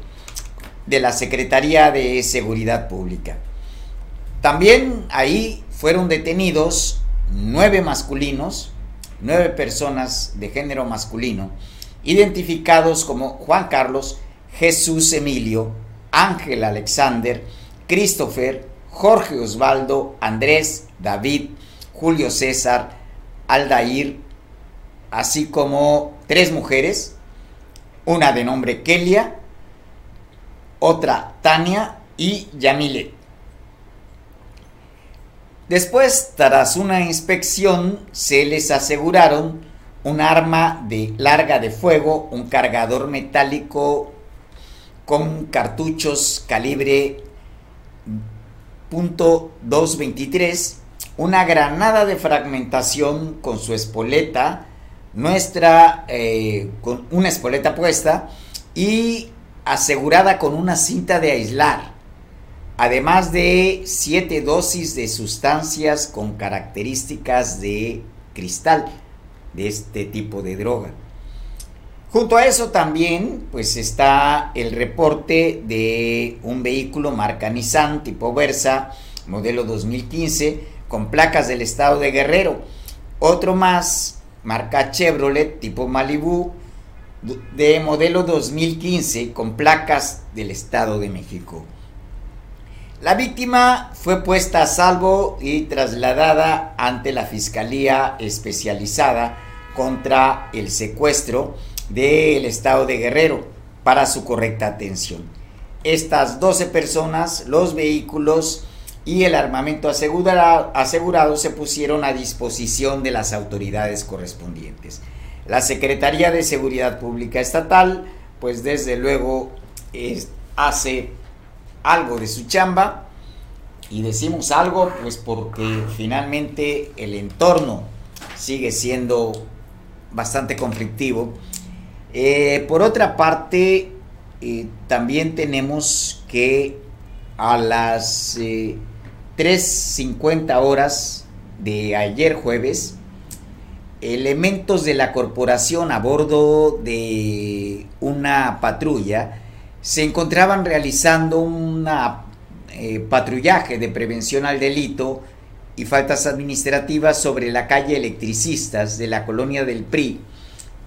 Speaker 1: de la Secretaría de Seguridad Pública. También ahí fueron detenidos nueve masculinos, nueve personas de género masculino, identificados como Juan Carlos, Jesús Emilio, Ángel Alexander, Christopher, Jorge Osvaldo, Andrés, David, Julio César, Aldair, así como tres mujeres, una de nombre Kelia, otra Tania y Yamile. Después, tras una inspección, se les aseguraron un arma de larga de fuego, un cargador metálico con cartuchos calibre .223, una granada de fragmentación con su espoleta, nuestra eh, con una espoleta puesta y asegurada con una cinta de aislar, además de siete dosis de sustancias con características de cristal de este tipo de droga. Junto a eso también pues está el reporte de un vehículo marca Nissan tipo Versa, modelo 2015, con placas del estado de Guerrero. Otro más, marca Chevrolet tipo Malibu, de modelo 2015, con placas del estado de México. La víctima fue puesta a salvo y trasladada ante la Fiscalía Especializada contra el Secuestro del estado de Guerrero para su correcta atención. Estas 12 personas, los vehículos y el armamento asegurado, se pusieron a disposición de las autoridades correspondientes. La Secretaría de Seguridad Pública Estatal, pues desde luego hace algo de su chamba y decimos algo pues porque finalmente el entorno sigue siendo bastante conflictivo eh, por otra parte, eh, también tenemos que a las 3.50 eh, horas de ayer jueves, elementos de la corporación a bordo de una patrulla se encontraban realizando un patrullaje de prevención al delito y faltas administrativas sobre la calle Electricistas de la colonia del PRI,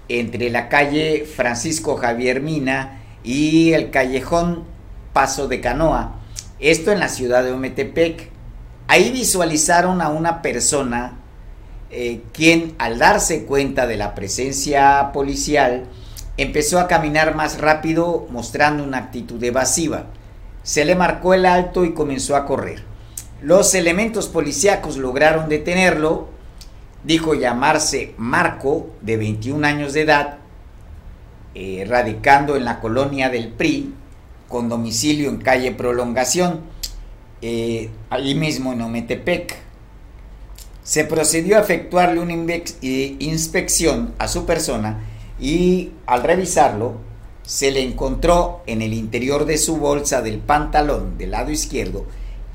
Speaker 1: entre la calle Francisco Javier Mina y el callejón Paso de Canoa, esto en la ciudad de Ometepec. Ahí visualizaron a una persona eh, quien al darse cuenta de la presencia policial empezó a caminar más rápido mostrando una actitud evasiva. Se le marcó el alto y comenzó a correr. Los elementos policíacos lograron detenerlo. Dijo llamarse Marco, de 21 años de edad, eh, radicando en la colonia del PRI, con domicilio en calle Prolongación, eh, allí mismo en Ometepec. Se procedió a efectuarle una eh, inspección a su persona y al revisarlo se le encontró en el interior de su bolsa del pantalón del lado izquierdo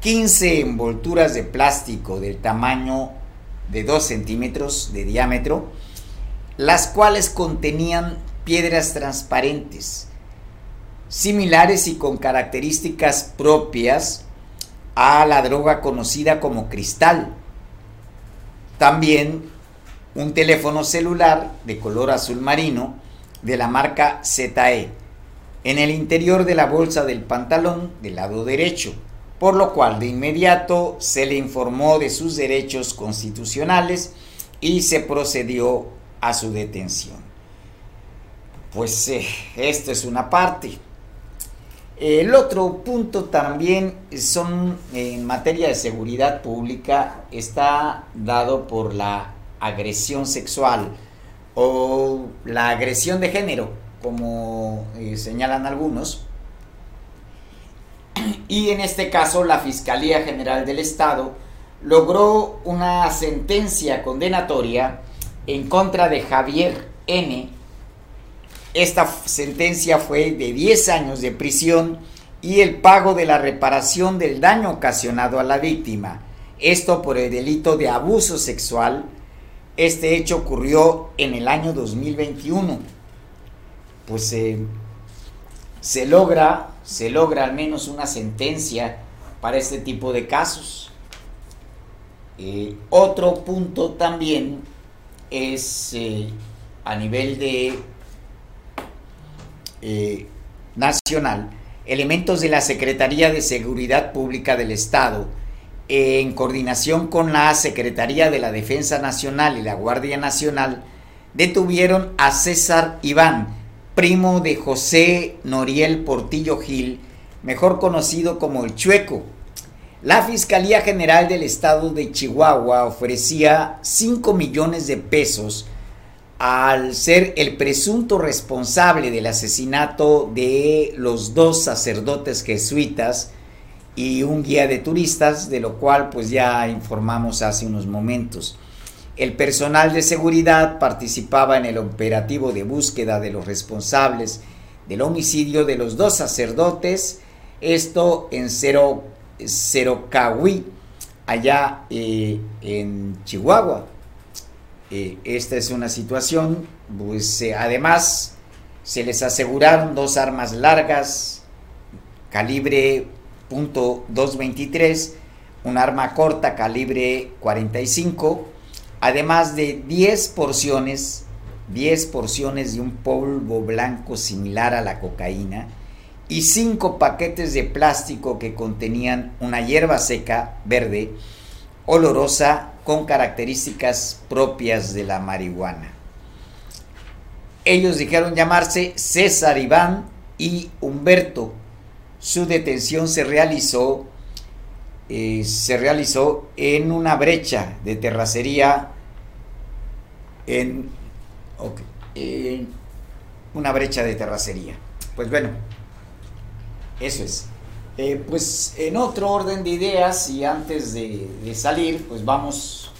Speaker 1: 15 envolturas de plástico del tamaño de 2 centímetros de diámetro, las cuales contenían piedras transparentes, similares y con características propias a la droga conocida como cristal. También un teléfono celular de color azul marino de la marca ZE en el interior de la bolsa del pantalón del lado derecho por lo cual de inmediato se le informó de sus derechos constitucionales y se procedió a su detención. Pues eh, esto es una parte. El otro punto también son en materia de seguridad pública está dado por la agresión sexual o la agresión de género, como eh, señalan algunos, y en este caso la Fiscalía General del Estado logró una sentencia condenatoria en contra de Javier N. Esta sentencia fue de 10 años de prisión y el pago de la reparación del daño ocasionado a la víctima. Esto por el delito de abuso sexual. Este hecho ocurrió en el año 2021. Pues eh, se logra se logra al menos una sentencia para este tipo de casos. Eh, otro punto también es eh, a nivel de eh, nacional, elementos de la Secretaría de Seguridad Pública del Estado, en coordinación con la Secretaría de la Defensa Nacional y la Guardia Nacional, detuvieron a César Iván, primo de José Noriel Portillo Gil, mejor conocido como el Chueco. La Fiscalía General del Estado de Chihuahua ofrecía 5 millones de pesos al ser el presunto responsable del asesinato de los dos sacerdotes jesuitas y un guía de turistas, de lo cual pues ya informamos hace unos momentos. El personal de seguridad participaba en el operativo de búsqueda de los responsables del homicidio de los dos sacerdotes, esto en Cero, Cerocahui, allá eh, en Chihuahua. Eh, esta es una situación, pues eh, además se les aseguraron dos armas largas, calibre .223, un arma corta calibre 45, además de 10 porciones, 10 porciones de un polvo blanco similar a la cocaína y 5 paquetes de plástico que contenían una hierba seca verde olorosa con características propias de la marihuana. Ellos dijeron llamarse César Iván y Humberto. Su detención se realizó eh, se realizó en una brecha de terracería en, una brecha de terracería. Pues bueno, eso es. Eh, pues en otro orden de ideas y antes de, de, salir, pues vamos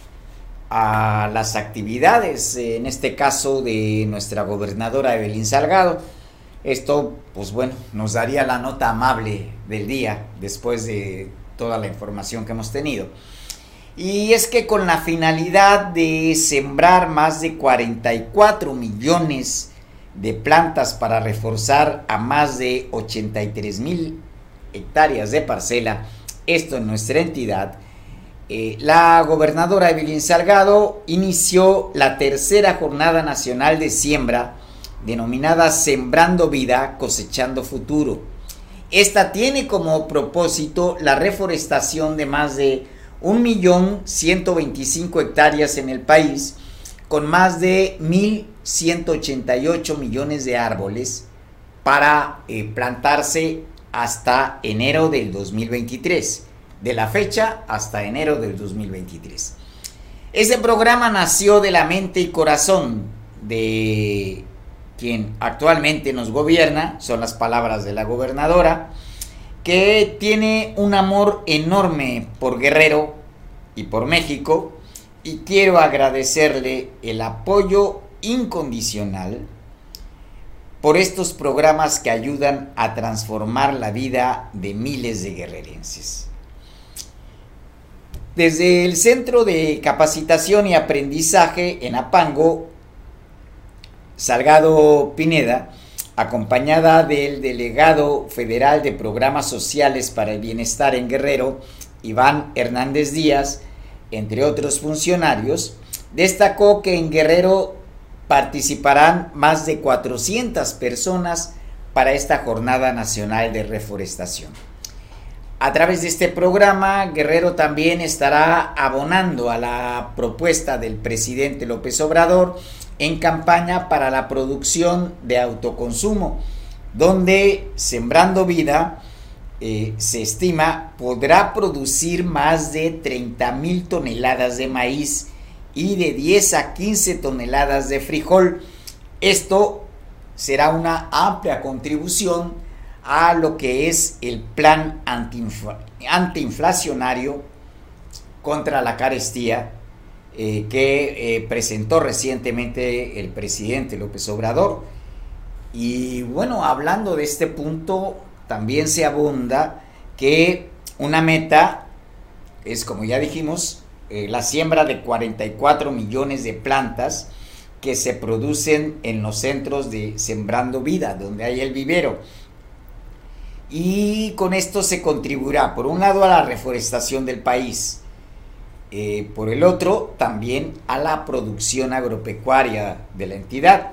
Speaker 1: a las actividades, en este caso de nuestra gobernadora Evelyn Salgado. Esto, pues bueno, nos daría la nota amable del día después de toda la información que hemos tenido. Y es que con la finalidad de sembrar más de 44 millones de plantas para reforzar a más de 83 mil hectáreas de parcela, esto en nuestra entidad, eh, la gobernadora Evelyn Salgado inició la tercera jornada nacional de siembra denominada Sembrando Vida, Cosechando Futuro. Esta tiene como propósito la reforestación de más de 1.125.000 hectáreas en el país, con más de 1.188 millones de árboles para eh, plantarse hasta enero del 2023 de la fecha hasta enero del 2023. Este programa nació de la mente y corazón de quien actualmente nos gobierna, son las palabras de la gobernadora, que tiene un amor enorme por Guerrero y por México, y quiero agradecerle el apoyo incondicional por estos programas que ayudan a transformar la vida de miles de guerrerenses. Desde el Centro de Capacitación y Aprendizaje en Apango, Salgado Pineda, acompañada del delegado federal de Programas Sociales para el Bienestar en Guerrero, Iván Hernández Díaz, entre otros funcionarios, destacó que en Guerrero participarán más de 400 personas para esta Jornada Nacional de Reforestación. A través de este programa, Guerrero también estará abonando a la propuesta del presidente López Obrador en campaña para la producción de autoconsumo, donde Sembrando Vida eh, se estima podrá producir más de 30 mil toneladas de maíz y de 10 a 15 toneladas de frijol. Esto será una amplia contribución a lo que es el plan antiinflacionario contra la carestía eh, que eh, presentó recientemente el presidente López Obrador. Y bueno, hablando de este punto, también se abunda que una meta es, como ya dijimos, eh, la siembra de 44 millones de plantas que se producen en los centros de Sembrando Vida, donde hay el vivero y con esto se contribuirá, por un lado, a la reforestación del país, eh, por el otro, también a la producción agropecuaria de la entidad.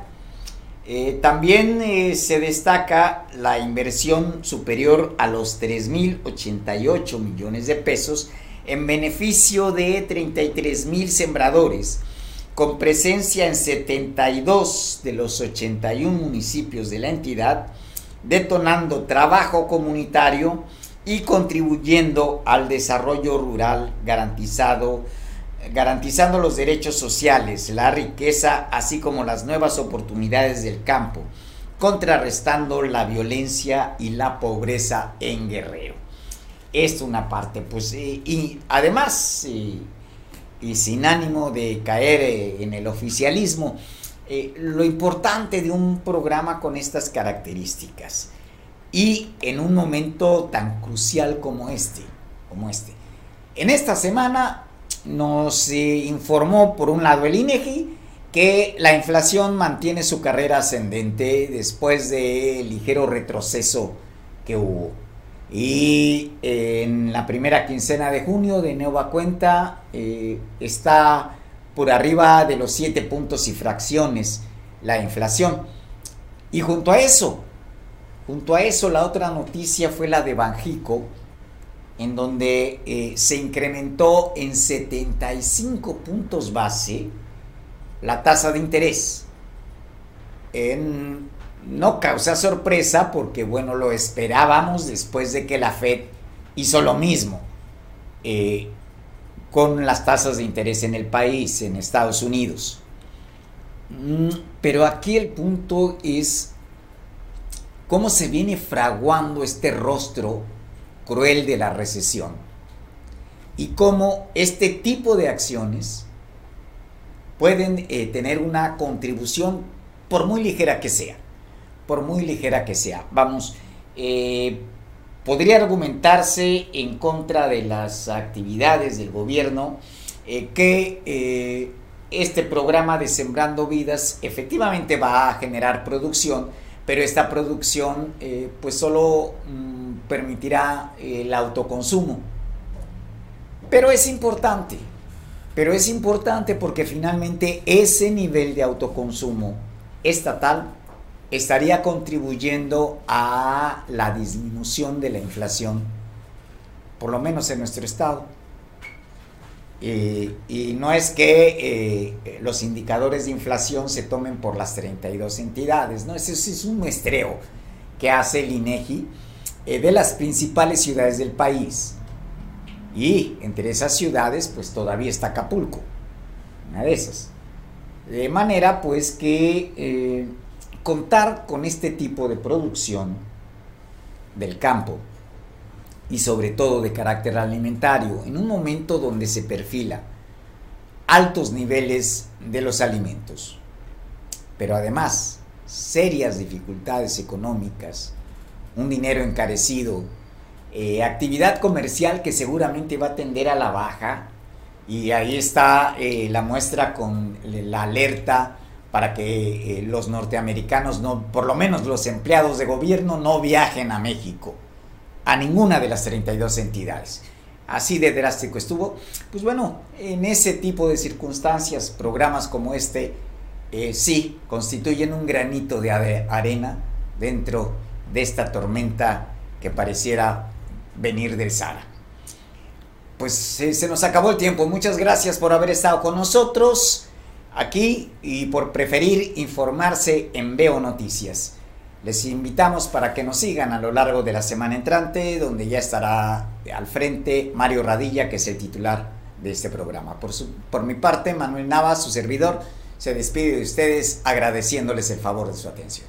Speaker 1: Eh, también se destaca la inversión superior a los 3.088 millones de pesos en beneficio de 33 mil sembradores, con presencia en 72 de los 81 municipios de la entidad, detonando trabajo comunitario y contribuyendo al desarrollo rural garantizado, garantizando los derechos sociales, la riqueza, así como las nuevas oportunidades del campo, contrarrestando la violencia y la pobreza en Guerrero. Es una parte, pues, y además, y sin ánimo de caer eh, en el oficialismo, eh, lo importante de un programa con estas características y en un momento tan crucial como este, como este. En esta semana nos informó por un lado el INEGI que la inflación mantiene su carrera ascendente después del ligero retroceso que hubo. Y en la primera quincena de junio de nueva cuenta eh, está por arriba de los 7 puntos y fracciones la inflación. Y junto a eso, junto a eso, la otra noticia fue la de Banjico, en donde eh, se incrementó en 75 puntos base la tasa de interés. En, no causa sorpresa porque, bueno, lo esperábamos después de que la Fed hizo lo mismo. Eh, con las tasas de interés en el país, en Estados Unidos. Mm, pero aquí el punto es cómo se viene fraguando este rostro cruel de la recesión y cómo este tipo de acciones pueden eh, tener una contribución por muy ligera que sea, por muy ligera que sea. Vamos, eh, podría argumentarse en contra de las actividades del gobierno eh, que eh, este programa de Sembrando Vidas efectivamente va a generar producción, pero esta producción pues solo mm, permitirá el autoconsumo. Pero es importante, pero es importante porque finalmente ese nivel de autoconsumo estatal estaría contribuyendo a la disminución de la inflación, por lo menos en nuestro estado. y no es que eh, los indicadores de inflación se tomen por las 32 entidades, ¿no? Ese, es un muestreo que hace el INEGI eh, de las principales ciudades del país. Y entre esas ciudades, pues todavía está Acapulco, una de esas. De manera, pues, que eh, contar con este tipo de producción del campo y sobre todo de carácter alimentario en un momento donde se perfila altos niveles de los alimentos, pero además serias dificultades económicas, un dinero encarecido, eh, actividad comercial que seguramente va a tender a la baja y ahí está eh, la muestra con la alerta para que eh, los norteamericanos, no, por lo menos los empleados de gobierno, no viajen a México, a ninguna de las 32 entidades. Así de drástico estuvo. Pues bueno, en ese tipo de circunstancias, programas como este, eh, sí, constituyen un granito de arena dentro de esta tormenta que pareciera venir del Sahara. Pues eh, se nos acabó el tiempo. Muchas gracias por haber estado con nosotros aquí y por preferir informarse en Veo Noticias. Les invitamos para que nos sigan a lo largo de la semana entrante, donde ya estará al frente Mario Radilla, que es el titular de este programa. Por, por mi parte, Manuel Nava, su servidor, se despide de ustedes agradeciéndoles el favor de su atención.